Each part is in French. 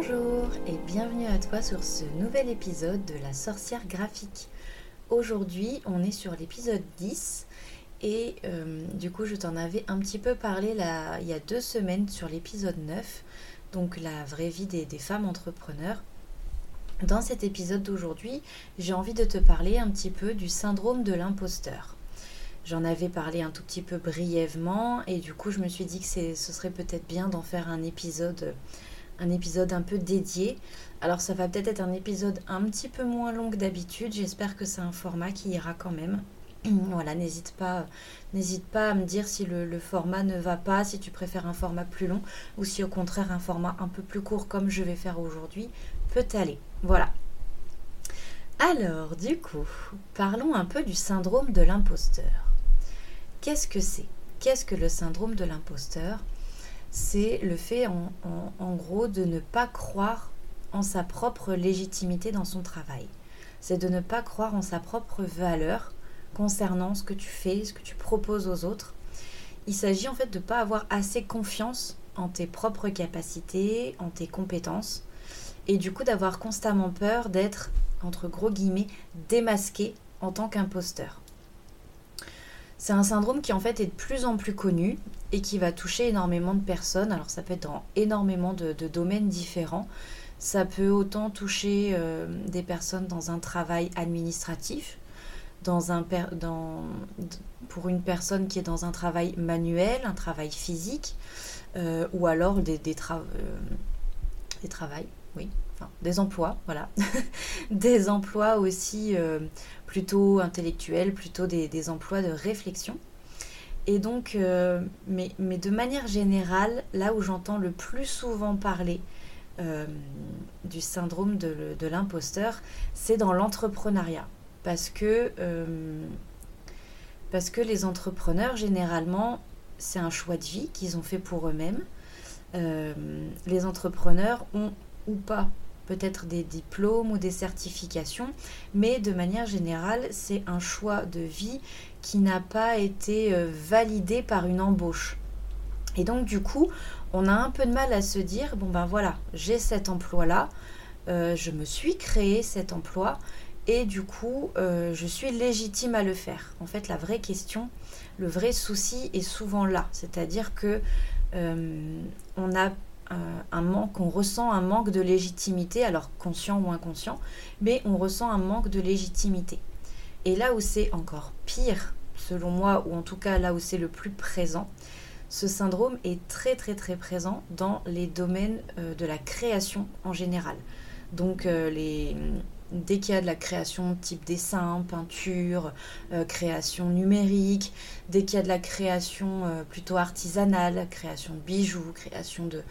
Bonjour et bienvenue à toi sur ce nouvel épisode de la sorcière graphique. Aujourd'hui on est sur l'épisode 10 et euh, du coup je t'en avais un petit peu parlé là, il y a deux semaines sur l'épisode 9, donc la vraie vie des, des femmes entrepreneurs. Dans cet épisode d'aujourd'hui j'ai envie de te parler un petit peu du syndrome de l'imposteur. J'en avais parlé un tout petit peu brièvement et du coup je me suis dit que ce serait peut-être bien d'en faire un épisode un épisode un peu dédié. Alors ça va peut-être être un épisode un petit peu moins long que d'habitude. J'espère que c'est un format qui ira quand même. voilà, n'hésite pas, n'hésite pas à me dire si le, format ne va pas, si tu préfères un format plus long ou si au contraire un format un peu plus court comme je vais faire aujourd'hui peut aller. Voilà. Alors, du coup, parlons un peu du syndrome de l'imposteur. Qu'est-ce que c'est? Qu'est-ce que le syndrome de l'imposteur? C'est le fait en, gros de ne pas croire en sa propre légitimité dans son travail. C'est de ne pas croire en sa propre valeur concernant ce que tu fais, ce que tu proposes aux autres. Il s'agit en fait de ne pas avoir assez confiance en tes propres capacités, en tes compétences, et du coup d'avoir constamment peur d'être, entre gros guillemets, démasqué en tant qu'imposteur. C'est un syndrome qui en fait est de plus en plus connu et qui va toucher énormément de personnes. Alors ça peut être dans énormément de, domaines différents. Ça peut autant toucher euh, des personnes dans un travail administratif, dans un dans, pour une personne qui est dans un travail manuel, un travail physique, euh, ou alors des, des, euh, des travails, oui, enfin, des emplois, voilà. des emplois aussi plutôt intellectuels, plutôt des, emplois de réflexion. Et donc, euh, mais, de manière générale, là où j'entends le plus souvent parler euh, du syndrome de, l'imposteur, c'est dans l'entrepreneuriat. Parce euh, parce que les entrepreneurs, généralement, c'est un choix de vie qu'ils ont fait pour eux-mêmes. les entrepreneurs ont ou pas peut-être des diplômes ou des certifications, mais de manière générale, c'est un choix de vie qui n'a pas été euh, validé par une embauche. Et donc du coup, on a un peu de mal à se dire, bon ben voilà, j'ai cet emploi-là, euh, je me suis créé cet emploi, et du coup, euh, je suis légitime à le faire. En fait, la vraie question, le vrai souci est souvent là, c'est-à-dire que on a un manque, on ressent un manque de légitimité, alors conscient ou inconscient, mais on ressent un manque de légitimité. Et là où c'est encore pire, selon moi, ou en tout cas là où c'est le plus présent, ce syndrome est très très très présent dans les domaines euh, de la création en général. Donc euh, les, dès qu'il y a de la création type dessin, peinture, euh, création numérique, dès qu'il y a de la création euh, plutôt artisanale, création de bijoux, création de,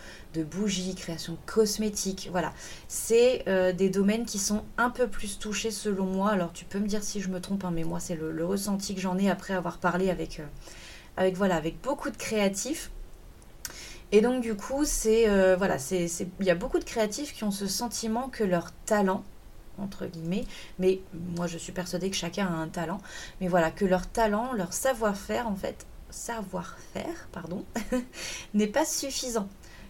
bougies, création de cosmétiques, voilà. C'est euh, des domaines qui sont un peu plus touchés selon moi. Alors tu peux me dire si je me trompe, hein, mais moi c'est le, ressenti que j'en ai après avoir parlé avec, beaucoup de créatifs. Et donc du coup, c'est voilà, il y a beaucoup de créatifs qui ont ce sentiment que leur talent entre guillemets, mais moi je suis persuadée que chacun a un talent, mais voilà, que leur talent, leur savoir-faire en fait, savoir-faire, pardon, n'est pas suffisant.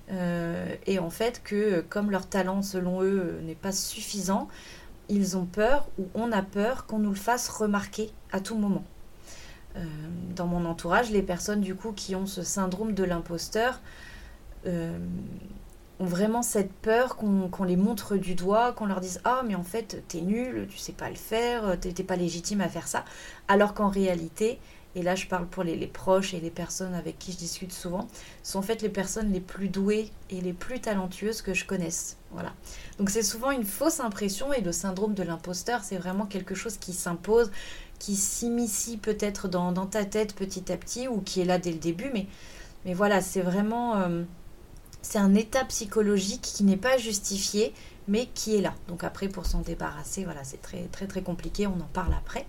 Euh, et en fait que comme leur talent selon eux n'est pas suffisant, ils ont peur ou on a peur qu'on nous le fasse remarquer à tout moment. Euh, dans mon entourage, les personnes du coup qui ont ce syndrome de l'imposteur, euh, ont vraiment cette peur qu'on les montre du doigt, qu'on leur dise Ah, mais en fait, t'es nul, tu sais pas le faire, t'es pas légitime à faire ça. Alors qu'en réalité, et là je parle pour les, proches et les personnes avec qui je discute souvent, sont en fait les personnes les plus douées et les plus talentueuses que je connaisse. Voilà. Donc c'est souvent une fausse impression et le syndrome de l'imposteur, c'est vraiment quelque chose qui s'impose, qui s'immisce peut-être dans, ta tête petit à petit ou qui est là dès le début, mais, mais voilà, c'est vraiment. Euh, c'est un état psychologique qui n'est pas justifié, mais qui est là. Donc après, pour s'en débarrasser, voilà, c'est très très compliqué, on en parle après.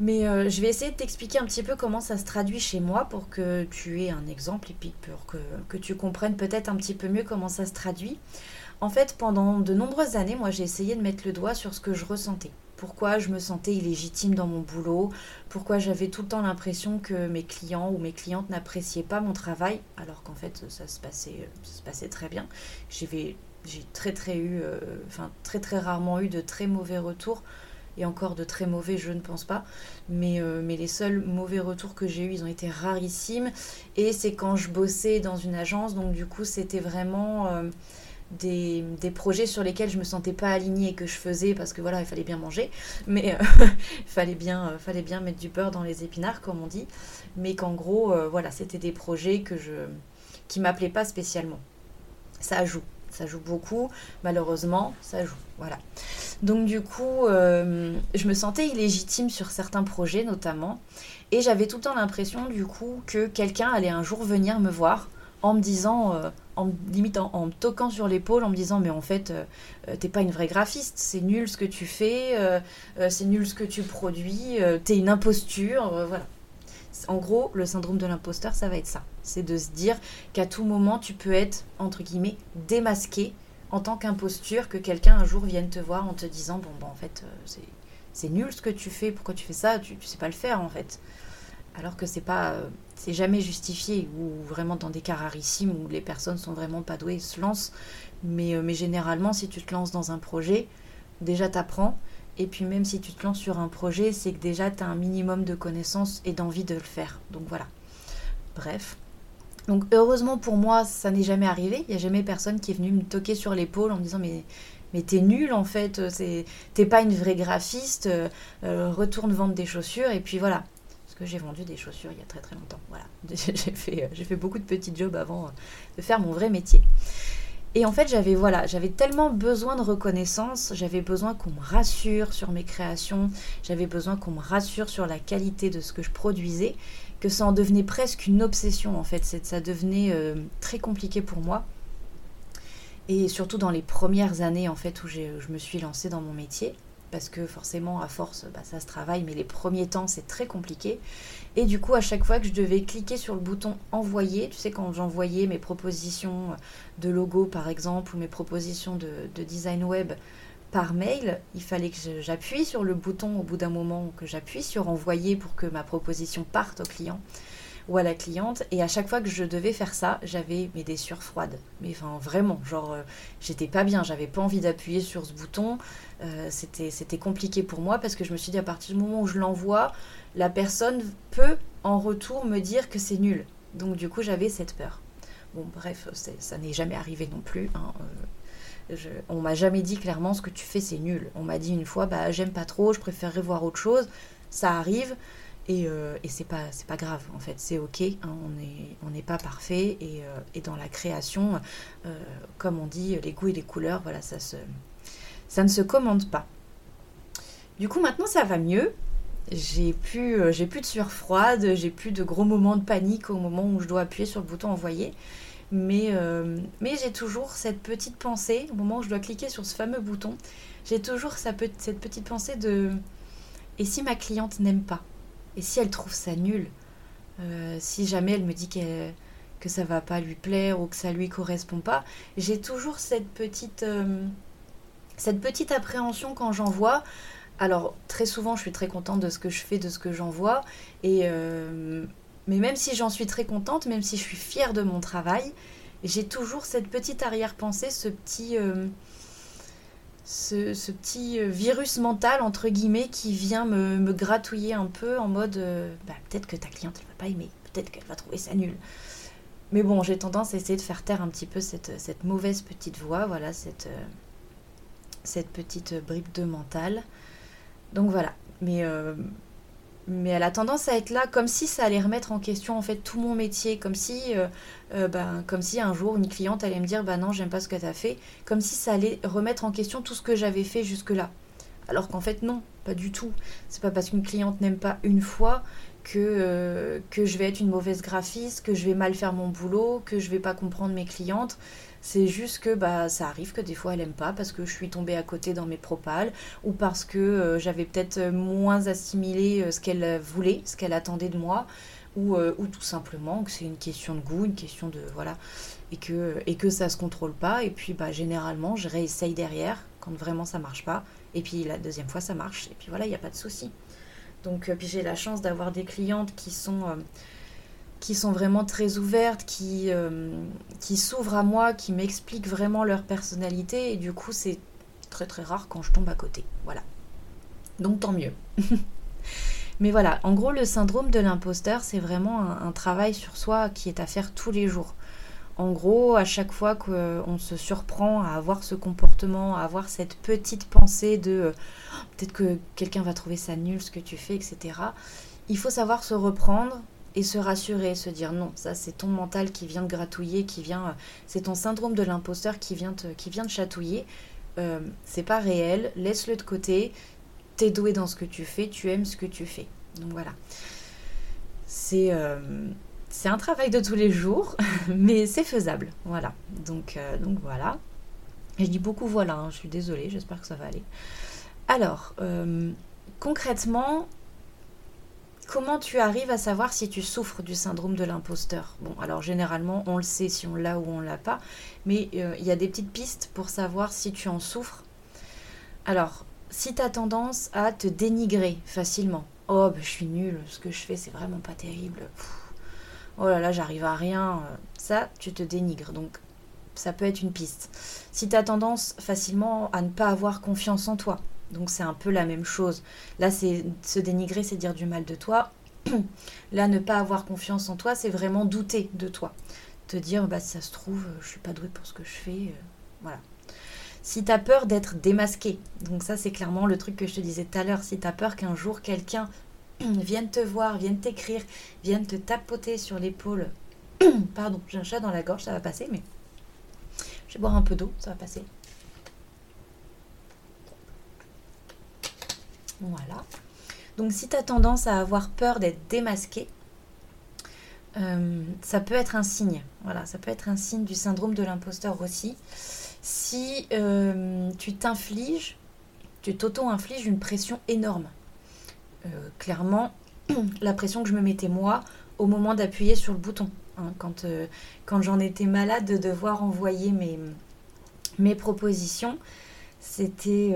Mais euh, je vais essayer de t'expliquer un petit peu comment ça se traduit chez moi pour que tu aies un exemple et puis pour que tu comprennes peut-être un petit peu mieux comment ça se traduit. En fait, pendant de nombreuses années, moi j'ai essayé de mettre le doigt sur ce que je ressentais pourquoi je me sentais illégitime dans mon boulot, pourquoi j'avais tout le temps l'impression que mes clients ou mes clientes n'appréciaient pas mon travail, alors qu'en fait ça se passait, très bien. J'ai très très eu, enfin très très rarement eu de très mauvais retours et encore de très mauvais, je ne pense pas. Mais, mais les seuls mauvais retours que j'ai eus, ils ont été rarissimes. Et c'est quand je bossais dans une agence, donc du coup, c'était vraiment des, projets sur lesquels je me sentais pas alignée et que je faisais parce que voilà, il fallait bien manger, mais euh, il fallait, bien, euh, fallait bien mettre du beurre dans les épinards, comme on dit. Mais qu'en gros, euh, voilà, c'était des projets que je, qui m'appelaient pas spécialement. Ça joue, ça joue beaucoup, malheureusement, ça joue, voilà. Donc du coup, je me sentais illégitime sur certains projets notamment, et j'avais tout le temps l'impression du coup que quelqu'un allait un jour venir me voir en me disant, en limite en, me toquant sur l'épaule, en me disant mais en fait euh, euh, t'es pas une vraie graphiste, c'est nul ce que tu fais, c'est nul ce que tu produis, t'es une imposture, voilà. En gros, le syndrome de l'imposteur, ça va être ça. C'est de se dire qu'à tout moment, tu peux être, entre guillemets, démasqué en tant qu'imposture, que quelqu'un un jour vienne te voir en te disant, bon, bon en fait, c'est nul ce que tu fais, pourquoi tu fais ça, tu, tu sais pas le faire, en fait alors que c'est pas euh, c'est jamais justifié ou vraiment dans des cas rarissimes où les personnes sont vraiment pas douées se lancent. Mais, euh, mais généralement si tu te lances dans un projet déjà t'apprends. Et puis même si tu te lances sur un projet c'est que déjà tu as un minimum de connaissances et d'envie de le faire. Donc voilà. Bref. Donc heureusement pour moi ça n'est jamais arrivé. Il n'y a jamais personne qui est venu me toquer sur l'épaule en me disant mais mais t'es nul en fait, t'es pas une vraie graphiste, euh, retourne vendre des chaussures. Et puis voilà j'ai vendu des chaussures il y a très très longtemps. Voilà, j'ai fait, euh, fait beaucoup de petits jobs avant euh, de faire mon vrai métier. Et en fait, j'avais voilà, j'avais tellement besoin de reconnaissance, j'avais besoin qu'on me rassure sur mes créations, j'avais besoin qu'on me rassure sur la qualité de ce que je produisais, que ça en devenait presque une obsession en fait. Ça devenait euh, très compliqué pour moi. Et surtout dans les premières années en fait où je me suis lancée dans mon métier parce que forcément à force bah, ça se travaille mais les premiers temps c'est très compliqué. Et du coup à chaque fois que je devais cliquer sur le bouton envoyer tu sais quand j'envoyais mes propositions de logo par exemple ou mes propositions de, design web par mail il fallait que j'appuie sur le bouton au bout d'un moment que j'appuie sur envoyer pour que ma proposition parte au client ou à la cliente. Et à chaque fois que je devais faire ça, j'avais des sueurs froides. Mais enfin, vraiment, genre, euh, j'étais pas bien, j'avais pas envie d'appuyer sur ce bouton. Euh, c'était compliqué pour moi parce que je me suis dit, à partir du moment où je l'envoie, la personne peut en retour me dire que c'est nul. Donc, du coup, j'avais cette peur. Bon, bref, ça n'est jamais arrivé non plus. Hein, euh, on m'a jamais dit clairement ce que tu fais c'est nul. On m'a dit une fois bah j'aime pas trop, je préférerais voir autre chose. Ça arrive. Et, euh, c'est pas, grave, en fait, c'est ok, hein, on n'est pas parfait. Et, euh, dans la création, euh, comme on dit, les goûts et les couleurs, voilà, ça, se, ne se commande pas. Du coup, maintenant, ça va mieux. J'ai plus, plus de sueur froide, j'ai plus de gros moments de panique au moment où je dois appuyer sur le bouton envoyer. Mais j'ai toujours cette petite pensée, au moment où je dois cliquer sur ce fameux bouton, j'ai toujours cette petite pensée de et si ma cliente n'aime pas? Et si elle trouve ça nul, euh, si jamais elle me dit que ça va pas lui plaire ou que ça lui correspond pas, j'ai toujours cette petite, euh, cette petite appréhension quand j'en vois. Alors très souvent, je suis très contente de ce que je fais, de ce que j'envoie, et euh, mais même si j'en suis très contente, même si je suis fière de mon travail, j'ai toujours cette petite arrière-pensée, ce petit ce, petit euh, virus mental, entre guillemets, qui vient me, gratouiller un peu en mode euh, bah, peut-être que ta cliente elle va pas aimer, peut-être qu'elle va trouver ça nul. Mais bon, j'ai tendance à essayer de faire taire un petit peu cette, cette mauvaise petite voix, voilà, cette, euh, cette petite bribe de mental. Donc voilà. Mais mais elle a tendance à être là comme si ça allait remettre en question en fait tout mon métier, comme si, euh, euh, ben, comme si un jour une cliente allait me dire bah non j'aime pas ce que tu as fait, comme si ça allait remettre en question tout ce que j'avais fait jusque-là. Alors qu'en fait non, pas du tout. C'est pas parce qu'une cliente n'aime pas une fois que, euh, que je vais être une mauvaise graphiste, que je vais mal faire mon boulot, que je vais pas comprendre mes clientes. C'est juste que bah, ça arrive que des fois elle aime pas parce que je suis tombée à côté dans mes propales ou parce que euh, j'avais peut-être moins assimilé euh, ce qu'elle voulait, ce qu'elle attendait de moi ou, euh, ou tout simplement que c'est une question de goût, une question de voilà et que, et que ça se contrôle pas et puis bah, généralement je réessaye derrière quand vraiment ça marche pas et puis la deuxième fois ça marche et puis voilà il n'y a pas de souci. Donc puis j'ai la chance d'avoir des clientes qui sont qui sont vraiment très ouvertes, qui, qui s'ouvrent à moi, qui m'expliquent vraiment leur personnalité. Et du coup, c'est très très rare quand je tombe à côté. Voilà. Donc tant mieux. Mais voilà, en gros, le syndrome de l'imposteur, c'est vraiment un, travail sur soi qui est à faire tous les jours. En gros, à chaque fois qu'on se surprend à avoir ce comportement, à avoir cette petite pensée de euh, peut-être que quelqu'un va trouver ça nul ce que tu fais, etc., il faut savoir se reprendre et se rassurer, se dire non, ça c'est ton mental qui vient de gratouiller, qui vient, euh, c'est ton syndrome de l'imposteur qui vient te, qui vient de chatouiller. Euh, c'est pas réel, laisse-le de côté t'es doué dans ce que tu fais, tu aimes ce que tu fais. Donc voilà. C'est euh, c'est un travail de tous les jours, mais c'est faisable. Voilà. Donc, euh, donc voilà. Et je dis beaucoup voilà, hein, je suis désolée, j'espère que ça va aller. Alors, concrètement, comment tu arrives à savoir si tu souffres du syndrome de l'imposteur? Bon, alors généralement, on le sait si on l'a ou on l'a pas, mais il y a des petites pistes pour savoir si tu en souffres. Alors, si tu as tendance à te dénigrer facilement, oh ben, je suis nulle, ce que je fais c'est vraiment pas terrible, oh là là j'arrive à rien, euh, ça tu te dénigres, donc ça peut être une piste. Si tu as tendance facilement à ne pas avoir confiance en toi, donc c'est un peu la même chose. Là c'est se dénigrer, c'est dire du mal de toi. Là ne pas avoir confiance en toi, c'est vraiment douter de toi. Te dire bah ça se trouve, je suis pas douée pour ce que je fais, euh, voilà. Si tu as peur d'être démasqué, donc ça c'est clairement le truc que je te disais tout à l'heure, si tu as peur qu'un jour quelqu'un vienne te voir, vienne t'écrire, vienne te tapoter sur l'épaule, pardon, j'ai un chat dans la gorge, ça va passer, mais je vais boire un peu d'eau, ça va passer. Voilà. Donc si tu as tendance à avoir peur d'être démasqué, euh, ça peut être un signe. Voilà, ça peut être un signe du syndrome de l'imposteur aussi si euh, tu t'infliges, tu t'auto-infliges une pression énorme. Euh, clairement, la pression que je me mettais moi au moment d'appuyer sur le bouton. Hein, quand, j'en étais malade de devoir envoyer mes propositions, c'était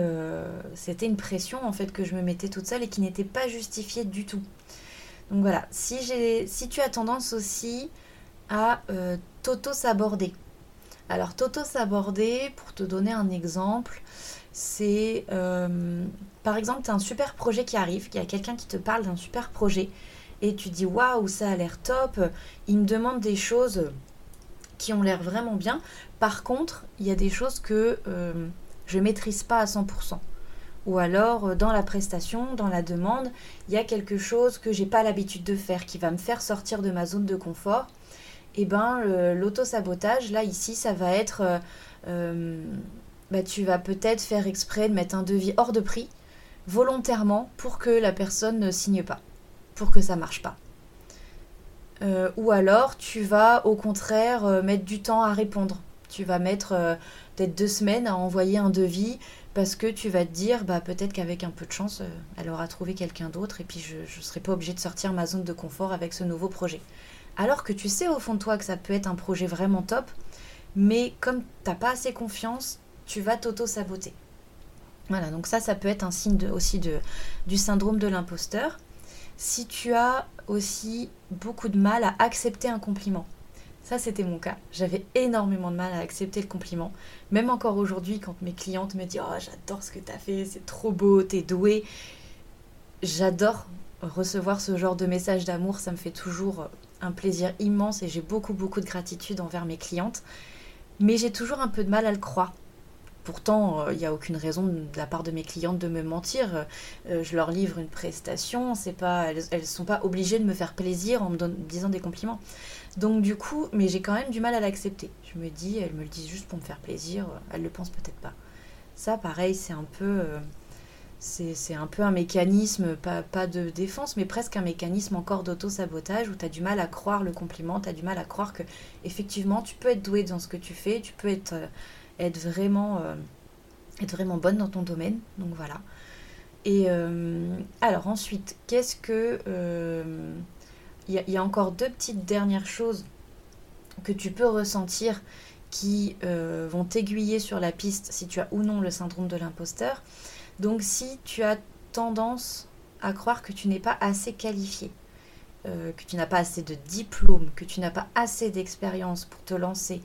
c'était une pression en fait que je me mettais toute seule et qui n'était pas justifiée du tout. Donc voilà, si, si tu as tendance aussi à t'auto-saborder, alors, Toto s'aborder, pour te donner un exemple, c'est euh, par exemple, tu as un super projet qui arrive, il y a quelqu'un qui te parle d'un super projet et tu dis waouh, ça a l'air top, il me demande des choses qui ont l'air vraiment bien. Par contre, il y a des choses que euh, je maîtrise pas à 100%. Ou alors, euh, dans la prestation, dans la demande, il y a quelque chose que j'ai pas l'habitude de faire, qui va me faire sortir de ma zone de confort et eh ben l'auto-sabotage, là ici, ça va être, euh, euh, bah, tu vas peut-être faire exprès de mettre un devis hors de prix, volontairement, pour que la personne ne signe pas, pour que ça marche pas. Ou alors, tu vas au contraire mettre du temps à répondre. Tu vas mettre peut-être deux semaines à envoyer un devis parce que tu vas te dire, bah, peut-être qu'avec un peu de chance, elle aura trouvé quelqu'un d'autre et puis je ne serai pas obligée de sortir ma zone de confort avec ce nouveau projet. Alors que tu sais au fond de toi que ça peut être un projet vraiment top, mais comme tu n'as pas assez confiance, tu vas t'auto-saboter. Voilà, donc ça, ça peut être un signe aussi de, du syndrome de l'imposteur. Si tu as aussi beaucoup de mal à accepter un compliment, ça c'était mon cas. J'avais énormément de mal à accepter le compliment. Même encore aujourd'hui, quand mes clientes me disent Oh, j'adore ce que tu as fait, c'est trop beau, t'es doué. J'adore recevoir ce genre de message d'amour, ça me fait toujours un plaisir immense et j'ai beaucoup beaucoup de gratitude envers mes clientes. Mais j'ai toujours un peu de mal à le croire. Pourtant, euh, il n'y a aucune raison de la part de mes clientes de me mentir. Euh, je leur livre une prestation, elles ne sont pas obligées de me faire plaisir en me disant des compliments. Donc du coup, mais j'ai quand même du mal à l'accepter. Je me dis, elles me le disent juste pour me faire plaisir, elles le pensent peut-être pas. Ça, pareil, c'est un peu... Euh, c'est un peu un mécanisme, pas, de défense, mais presque un mécanisme encore d'auto-sabotage où tu as du mal à croire le compliment, tu as du mal à croire que effectivement tu peux être doué dans ce que tu fais, tu peux être, euh, être, vraiment, euh, être vraiment bonne dans ton domaine. Donc voilà. Et alors ensuite, qu'est-ce que... Il y, a encore deux petites dernières choses que tu peux ressentir qui vont t'aiguiller sur la piste si tu as ou non le syndrome de l'imposteur. Donc si tu as tendance à croire que tu n'es pas assez qualifié, euh, que tu n'as pas assez de diplôme, que tu n'as pas assez d'expérience pour te lancer.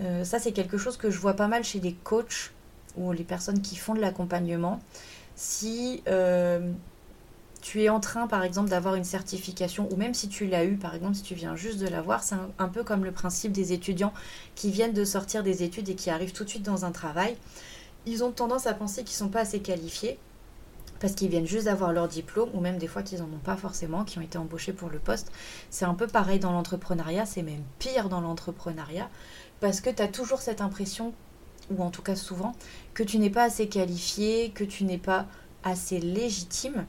Euh, ça, c'est quelque chose que je vois pas mal chez les coachs ou les personnes qui font de l'accompagnement. Si euh, tu es en train, par exemple, d'avoir une certification, ou même si tu l'as eu, par exemple, si tu viens juste de l'avoir, c'est un, peu comme le principe des étudiants qui viennent de sortir des études et qui arrivent tout de suite dans un travail. Ils ont tendance à penser qu'ils ne sont pas assez qualifiés parce qu'ils viennent juste d'avoir leur diplôme, ou même des fois qu'ils n'en ont pas forcément, qui ont été embauchés pour le poste. C'est un peu pareil dans l'entrepreneuriat, c'est même pire dans l'entrepreneuriat, parce que tu as toujours cette impression, ou en tout cas souvent, que tu n'es pas assez qualifié, que tu n'es pas assez légitime,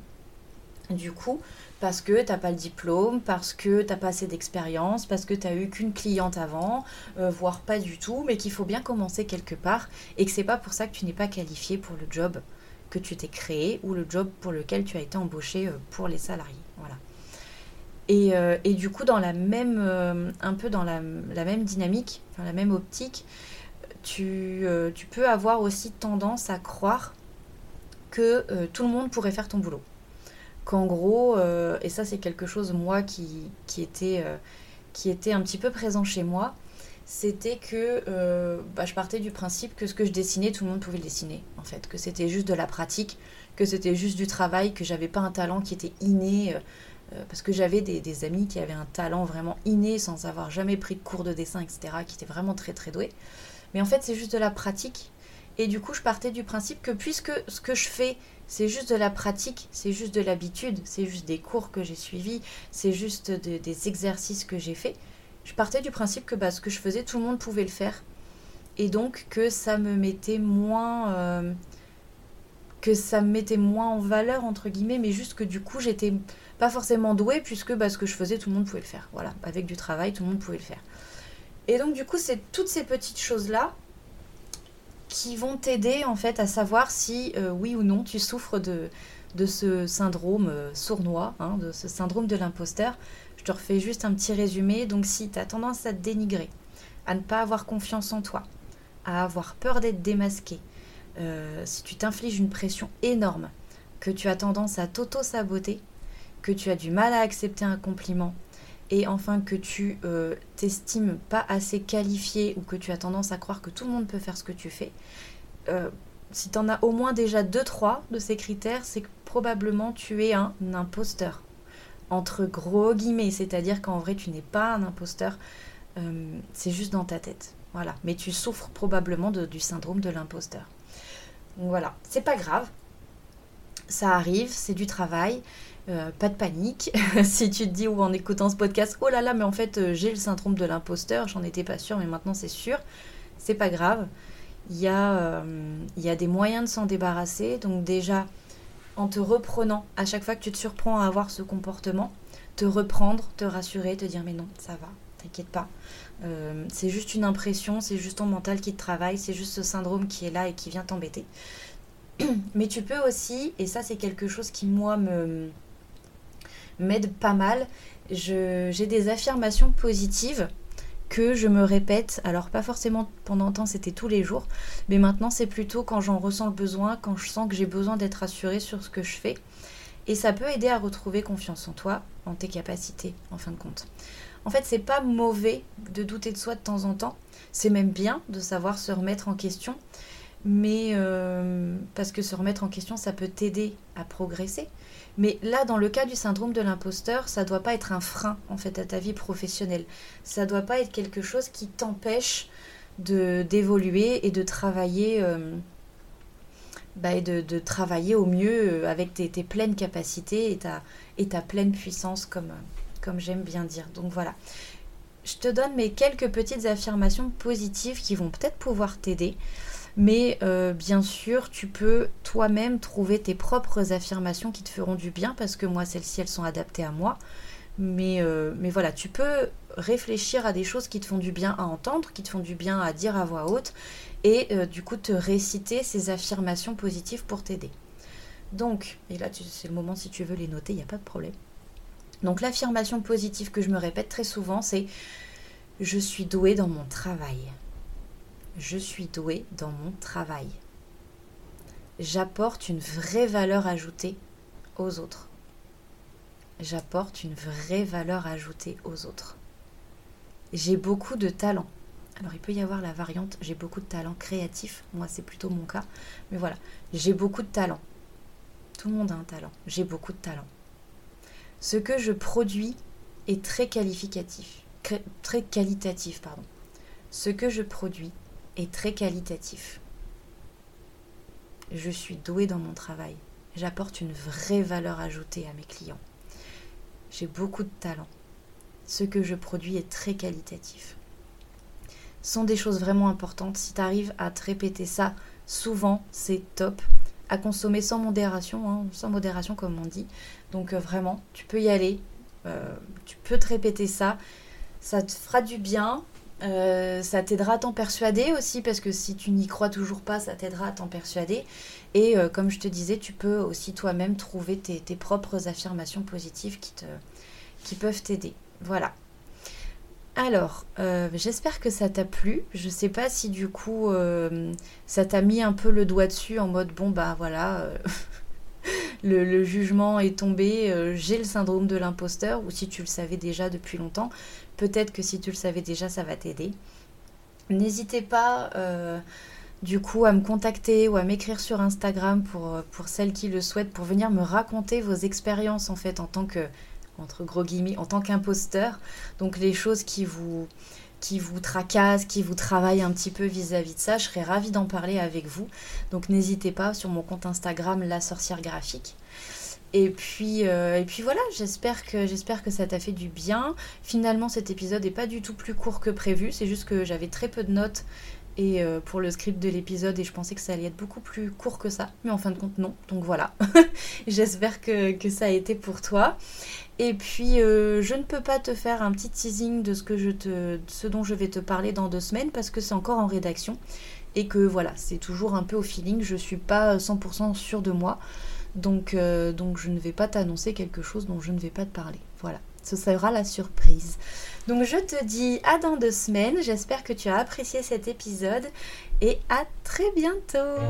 du coup, parce que tu n'as pas le diplôme, parce que tu n'as pas assez d'expérience, parce que tu n'as eu qu'une cliente avant, euh, voire pas du tout, mais qu'il faut bien commencer quelque part, et que c'est pas pour ça que tu n'es pas qualifié pour le job que tu t'es créé ou le job pour lequel tu as été embauché euh, pour les salariés. Voilà. Et, euh, et du coup, dans la même, un peu dans la, même dynamique, enfin, la même optique, tu, peux avoir aussi tendance à croire que tout le monde pourrait faire ton boulot. Qu'en gros, et ça c'est quelque chose moi qui, était, qui était un petit peu présent chez moi, c'était que euh, bah, je partais du principe que ce que je dessinais, tout le monde pouvait le dessiner, en fait, que c'était juste de la pratique, que c'était juste du travail, que j'avais pas un talent qui était inné, euh, euh, parce que j'avais des, amis qui avaient un talent vraiment inné sans avoir jamais pris de cours de dessin, etc., qui étaient vraiment très très doués. Mais en fait, c'est juste de la pratique. Et du coup, je partais du principe que puisque ce que je fais, c'est juste de la pratique, c'est juste de l'habitude, c'est juste des cours que j'ai suivis, c'est juste des exercices que j'ai faits, je partais du principe que bah, ce que je faisais, tout le monde pouvait le faire. Et donc que ça me mettait moins. Euh, que ça me mettait moins en valeur, entre guillemets, mais juste que du coup, j'étais pas forcément douée, puisque bah, ce que je faisais, tout le monde pouvait le faire. Voilà, avec du travail, tout le monde pouvait le faire. Et donc, du coup, c'est toutes ces petites choses-là qui vont t'aider, en fait, à savoir si, euh, oui ou non, tu souffres de, ce syndrome euh, sournois, hein, de ce syndrome de l'imposteur. Je te refais juste un petit résumé. Donc si tu as tendance à te dénigrer, à ne pas avoir confiance en toi, à avoir peur d'être démasqué, euh, si tu t'infliges une pression énorme, que tu as tendance à t'auto-saboter, que tu as du mal à accepter un compliment, et enfin que tu euh, t'estimes pas assez qualifié ou que tu as tendance à croire que tout le monde peut faire ce que tu fais, euh, si tu en as au moins déjà deux, trois de ces critères, c'est que probablement tu es un imposteur entre gros guillemets, c'est-à-dire qu'en vrai tu n'es pas un imposteur, euh, c'est juste dans ta tête. Voilà, mais tu souffres probablement du syndrome de l'imposteur. Voilà, c'est pas grave, ça arrive, c'est du travail, euh, pas de panique. si tu te dis ou en écoutant ce podcast, oh là là, mais en fait euh, j'ai le syndrome de l'imposteur, j'en étais pas sûre, mais maintenant c'est sûr, c'est pas grave. Il y, a, il y a des moyens de s'en débarrasser, donc déjà en te reprenant à chaque fois que tu te surprends à avoir ce comportement, te reprendre, te rassurer, te dire mais non, ça va, t'inquiète pas. Euh, c'est juste une impression, c'est juste ton mental qui te travaille, c'est juste ce syndrome qui est là et qui vient t'embêter. Mais tu peux aussi, et ça c'est quelque chose qui moi m'aide pas mal, j'ai des affirmations positives que je me répète, alors pas forcément pendant temps c'était tous les jours, mais maintenant c'est plutôt quand j'en ressens le besoin, quand je sens que j'ai besoin d'être assurée sur ce que je fais. Et ça peut aider à retrouver confiance en toi, en tes capacités, en fin de compte. En fait, c'est pas mauvais de douter de soi de temps en temps, c'est même bien de savoir se remettre en question, mais euh, parce que se remettre en question, ça peut t'aider à progresser. Mais là, dans le cas du syndrome de l'imposteur, ça ne doit pas être un frein en fait à ta vie professionnelle. Ça ne doit pas être quelque chose qui t'empêche de d'évoluer et de travailler euh, bah, de, travailler au mieux euh, avec tes, pleines capacités et ta, et ta pleine puissance comme, comme j'aime bien dire. Donc voilà. Je te donne mes quelques petites affirmations positives qui vont peut-être pouvoir t'aider. Mais euh, bien sûr, tu peux toi-même trouver tes propres affirmations qui te feront du bien parce que moi, celles-ci, elles sont adaptées à moi. Mais, euh, mais voilà, tu peux réfléchir à des choses qui te font du bien à entendre, qui te font du bien à dire à voix haute et euh, du coup te réciter ces affirmations positives pour t'aider. Donc, et là c'est le moment si tu veux les noter, il n'y a pas de problème. Donc l'affirmation positive que je me répète très souvent, c'est je suis douée dans mon travail je suis douée dans mon travail. J'apporte une vraie valeur ajoutée aux autres. j'apporte une vraie valeur ajoutée aux autres. J'ai beaucoup de talent. Alors il peut y avoir la variante, j'ai beaucoup de talent créatif, moi c'est plutôt mon cas, mais voilà, j'ai beaucoup de talent. Tout le monde a un talent, j'ai beaucoup de talent. Ce que je produis est très qualificatif, qualitatif. Ce que je produis très qualitatif. Je suis douée dans mon travail. J'apporte une vraie valeur ajoutée à mes clients. J'ai beaucoup de talent. Ce que je produis est très qualitatif. Sont des choses vraiment importantes. Si tu arrives à te répéter ça souvent, c'est top. À consommer sans modération, hein, sans modération comme on dit. Donc euh, vraiment, tu peux y aller. Euh, tu peux te répéter ça. Ça te fera du bien. Euh, ça t'aidera à t'en persuader aussi, parce que si tu n'y crois toujours pas, ça t'aidera à t'en persuader. Et euh, comme je te disais, tu peux aussi toi-même trouver tes, propres affirmations positives qui, te, qui peuvent t'aider. Voilà. Alors, euh, j'espère que ça t'a plu. Je sais pas si du coup ça t'a mis un peu le doigt dessus en mode bon bah voilà, le, jugement est tombé, j'ai le syndrome de l'imposteur, ou si tu le savais déjà depuis longtemps. Peut-être que si tu le savais déjà, ça va t'aider. N'hésitez pas euh, du coup à me contacter ou à m'écrire sur Instagram pour, euh, pour celles qui le souhaitent, pour venir me raconter vos expériences en fait en tant que, entre gros guillemets, en tant qu'imposteur. Donc les choses qui vous, qui vous tracassent, qui vous travaillent un petit peu vis-à-vis -vis de ça, je serais ravie d'en parler avec vous. Donc n'hésitez pas sur mon compte Instagram, la sorcière graphique. Et puis, euh, et puis voilà, j'espère que, j'espère que ça t'a fait du bien. Finalement, cet épisode n'est pas du tout plus court que prévu. C'est juste que j'avais très peu de notes et euh, pour le script de l'épisode et je pensais que ça allait être beaucoup plus court que ça. Mais en fin de compte, non. Donc voilà. j'espère que, ça a été pour toi. Et puis, euh, je ne peux pas te faire un petit teasing de ce, que je te, ce dont je vais te parler dans deux semaines parce que c'est encore en rédaction. Et que voilà, c'est toujours un peu au feeling. Je suis pas 100% sûre de moi. Donc, euh, donc je ne vais pas t'annoncer quelque chose dont je ne vais pas te parler. Voilà, ce sera la surprise. Donc je te dis à dans deux semaines, j'espère que tu as apprécié cet épisode et à très bientôt